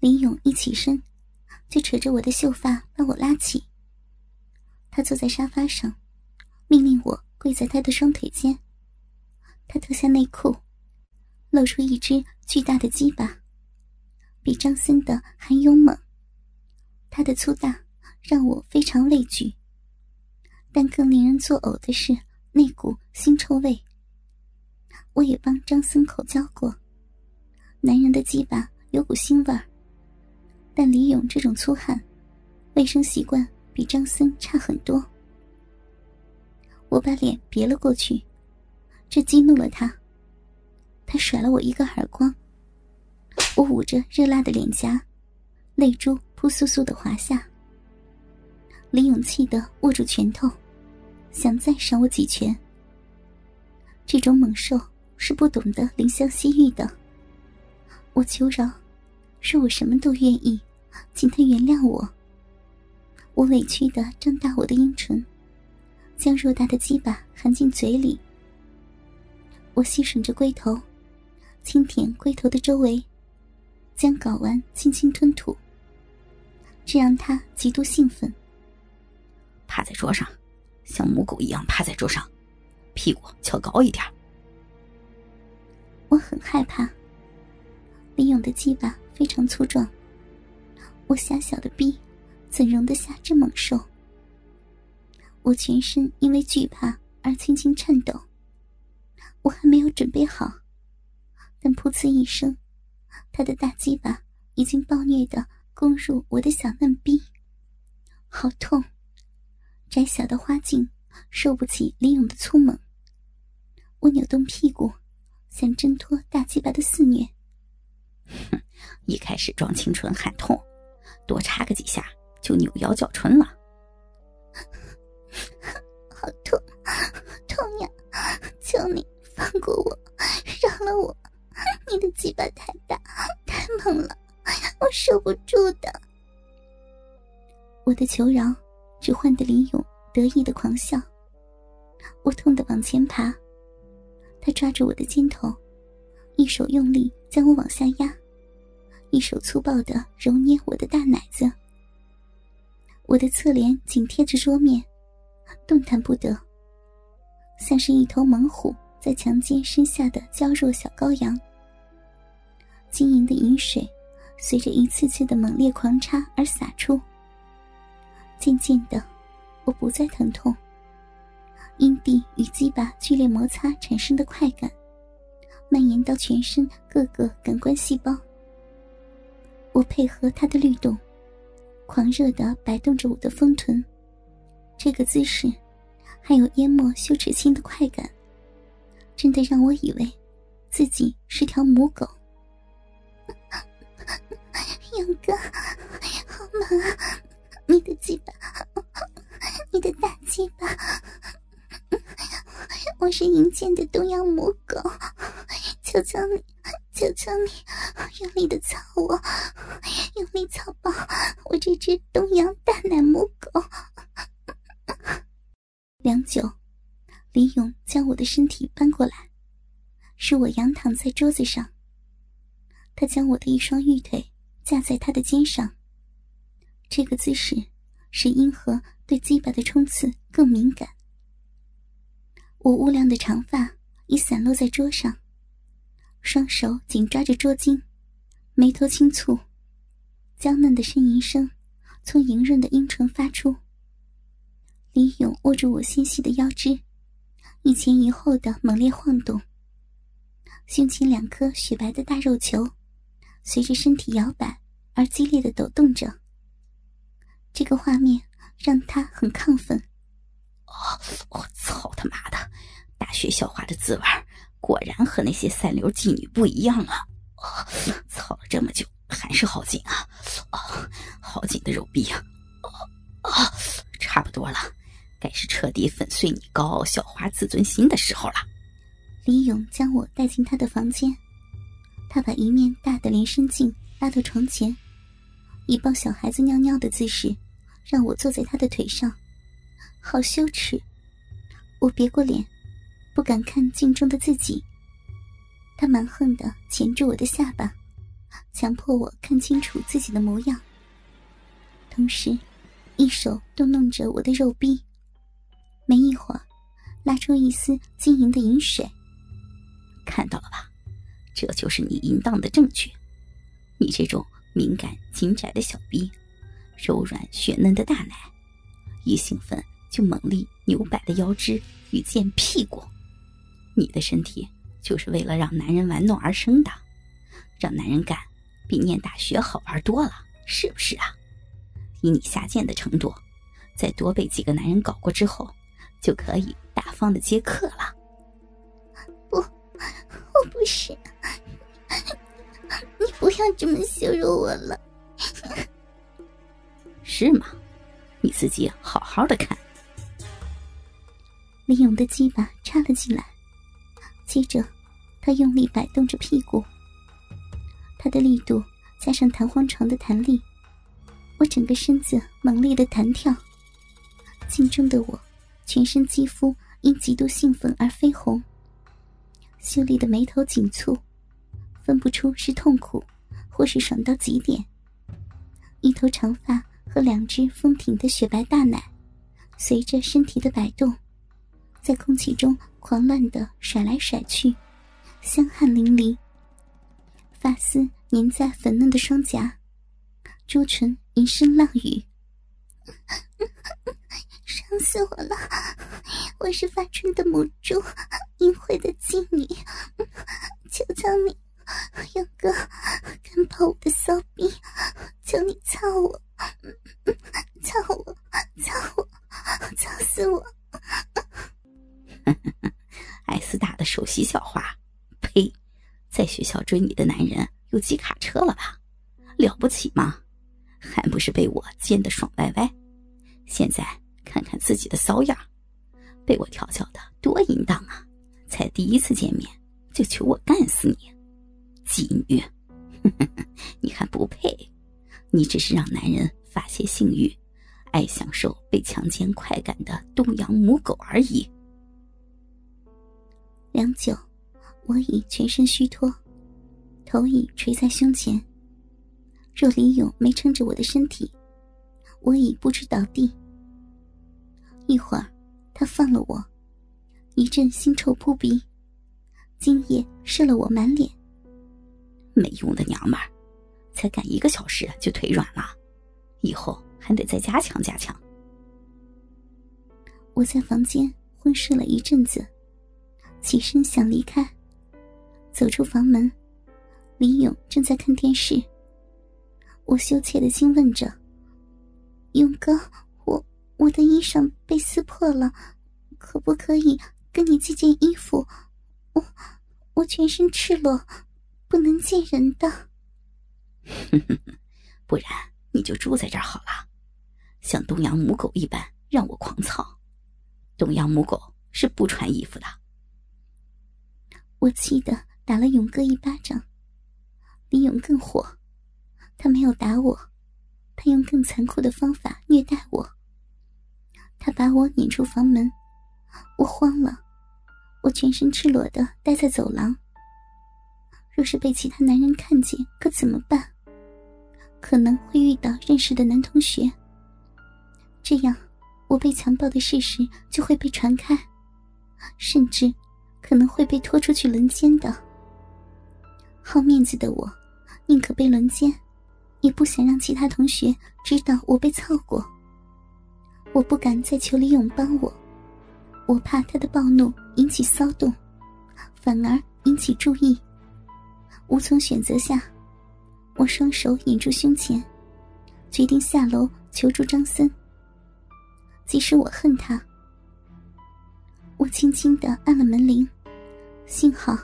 林勇一起身，就扯着我的秀发把我拉起。他坐在沙发上，命令我跪在他的双腿间。他脱下内裤，露出一只巨大的鸡巴，比张森的还勇猛。他的粗大让我非常畏惧，但更令人作呕的是那股腥臭味。我也帮张森口交过，男人的鸡巴有股腥味儿，但李勇这种粗汉，卫生习惯比张森差很多。我把脸别了过去，这激怒了他，他甩了我一个耳光。我捂着热辣的脸颊，泪珠扑簌簌的滑下。李勇气的握住拳头，想再赏我几拳。这种猛兽。是不懂得怜香惜玉的。我求饶，说我什么都愿意，请他原谅我。我委屈的张大我的阴唇，将偌大的鸡巴含进嘴里。我吸吮着龟头，轻舔龟头的周围，将睾丸轻轻吞吐。这让他极度兴奋。趴在桌上，像母狗一样趴在桌上，屁股翘高一点。我很害怕。李勇的鸡巴非常粗壮，我狭小的臂怎容得下这猛兽？我全身因为惧怕而轻轻颤抖。我还没有准备好，但噗呲一声，他的大鸡巴已经暴虐的攻入我的小嫩逼，好痛！窄小的花茎受不起李勇的粗猛，我扭动屁股。想挣脱大鸡巴的肆虐，哼！一开始装清纯喊痛，多插个几下就扭腰叫春了。好痛，痛呀！求你放过我，饶了我！你的鸡巴太大，太猛了，我受不住的。我的求饶，只换得李勇得意的狂笑。我痛得往前爬。他抓住我的肩头，一手用力将我往下压，一手粗暴的揉捏我的大奶子。我的侧脸紧贴着桌面，动弹不得，像是一头猛虎在强奸身下的娇弱小羔羊。晶莹的饮水随着一次次的猛烈狂插而洒出。渐渐的，我不再疼痛。阴蒂与鸡巴剧烈摩擦产生的快感，蔓延到全身各个感官细胞。我配合他的律动，狂热的摆动着我的丰臀。这个姿势，还有淹没羞耻心的快感，真的让我以为自己是条母狗。勇哥，好猛啊！你的鸡巴，你的大鸡巴。我是银剑的东洋母狗，求求你，求求你，用力的操我，用力操爆我这只东洋大奶母狗。良久，李勇将我的身体搬过来，使我仰躺在桌子上。他将我的一双玉腿架在他的肩上，这个姿势使阴核对鸡巴的冲刺更敏感。我乌亮的长发已散落在桌上，双手紧抓着桌巾，眉头轻蹙，娇嫩的呻吟声从莹润的阴唇发出。李勇握住我纤细的腰肢，一前一后的猛烈晃动，胸前两颗雪白的大肉球随着身体摇摆而激烈的抖动着。这个画面让他很亢奋。我操他妈的！大学校花的滋味果然和那些三流妓女不一样啊！操了这么久，还是好紧啊！啊，好紧的肉壁啊！啊，差不多了，该是彻底粉碎你高傲小花自尊心的时候了。李勇将我带进他的房间，他把一面大的连身镜拉到床前，以抱小孩子尿尿的姿势，让我坐在他的腿上。好羞耻！我别过脸，不敢看镜中的自己。他蛮横的钳住我的下巴，强迫我看清楚自己的模样，同时一手都弄着我的肉逼。没一会儿，拉出一丝晶莹的银水。看到了吧？这就是你淫荡的证据。你这种敏感紧窄的小逼，柔软雪嫩的大奶，一兴奋就猛力扭摆的腰肢与贱屁股，你的身体就是为了让男人玩弄而生的，让男人干。比念大学好玩多了，是不是啊？以你下贱的程度，再多被几个男人搞过之后，就可以大方的接客了。不，我不是，你不要这么羞辱我了。是吗？你自己好好的看。李勇的鸡巴插了进来，接着他用力摆动着屁股。他的力度加上弹簧床的弹力，我整个身子猛烈的弹跳。镜中的我，全身肌肤因极度兴奋而绯红，秀丽的眉头紧蹙，分不出是痛苦，或是爽到极点。一头长发和两只丰挺的雪白大奶，随着身体的摆动，在空气中狂乱的甩来甩去，香汗淋漓。发丝粘在粉嫩的双颊，朱唇一声浪语，伤死我了！我是发春的母猪，淫秽的妓女，人有几卡车了吧？了不起吗？还不是被我奸得爽歪歪？现在看看自己的骚样，被我调教的多淫荡啊！才第一次见面就求我干死你，妓女！你还不配！你只是让男人发泄性欲，爱享受被强奸快感的东洋母狗而已。良久。我已全身虚脱，头已垂在胸前。若李勇没撑着我的身体，我已不知倒地。一会儿，他放了我，一阵腥臭扑鼻，精液射了我满脸。没用的娘们儿，才干一个小时就腿软了，以后还得再加强加强。我在房间昏睡了一阵子，起身想离开。走出房门，李勇正在看电视。我羞怯的惊问着：“勇哥，我我的衣裳被撕破了，可不可以跟你借件衣服？我我全身赤裸，不能见人的。不然你就住在这儿好了，像东洋母狗一般让我狂操。东洋母狗是不穿衣服的。”我气得。打了勇哥一巴掌，李勇更火，他没有打我，他用更残酷的方法虐待我。他把我撵出房门，我慌了，我全身赤裸的待在走廊。若是被其他男人看见，可怎么办？可能会遇到认识的男同学，这样我被强暴的事实就会被传开，甚至可能会被拖出去轮奸的。好面子的我，宁可被轮奸，也不想让其他同学知道我被操过。我不敢再求李勇帮我，我怕他的暴怒引起骚动，反而引起注意。无从选择下，我双手掩住胸前，决定下楼求助张森。即使我恨他，我轻轻的按了门铃，幸好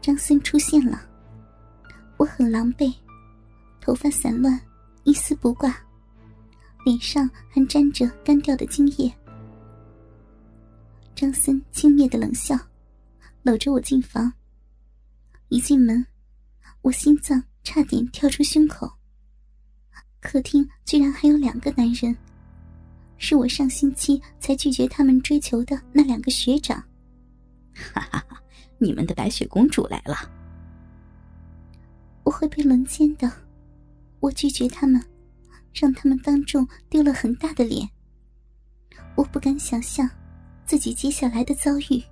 张森出现了。我很狼狈，头发散乱，一丝不挂，脸上还沾着干掉的精液。张森轻蔑的冷笑，搂着我进房。一进门，我心脏差点跳出胸口。客厅居然还有两个男人，是我上星期才拒绝他们追求的那两个学长。哈哈哈！你们的白雪公主来了。我会被轮奸的。我拒绝他们，让他们当众丢了很大的脸。我不敢想象自己接下来的遭遇。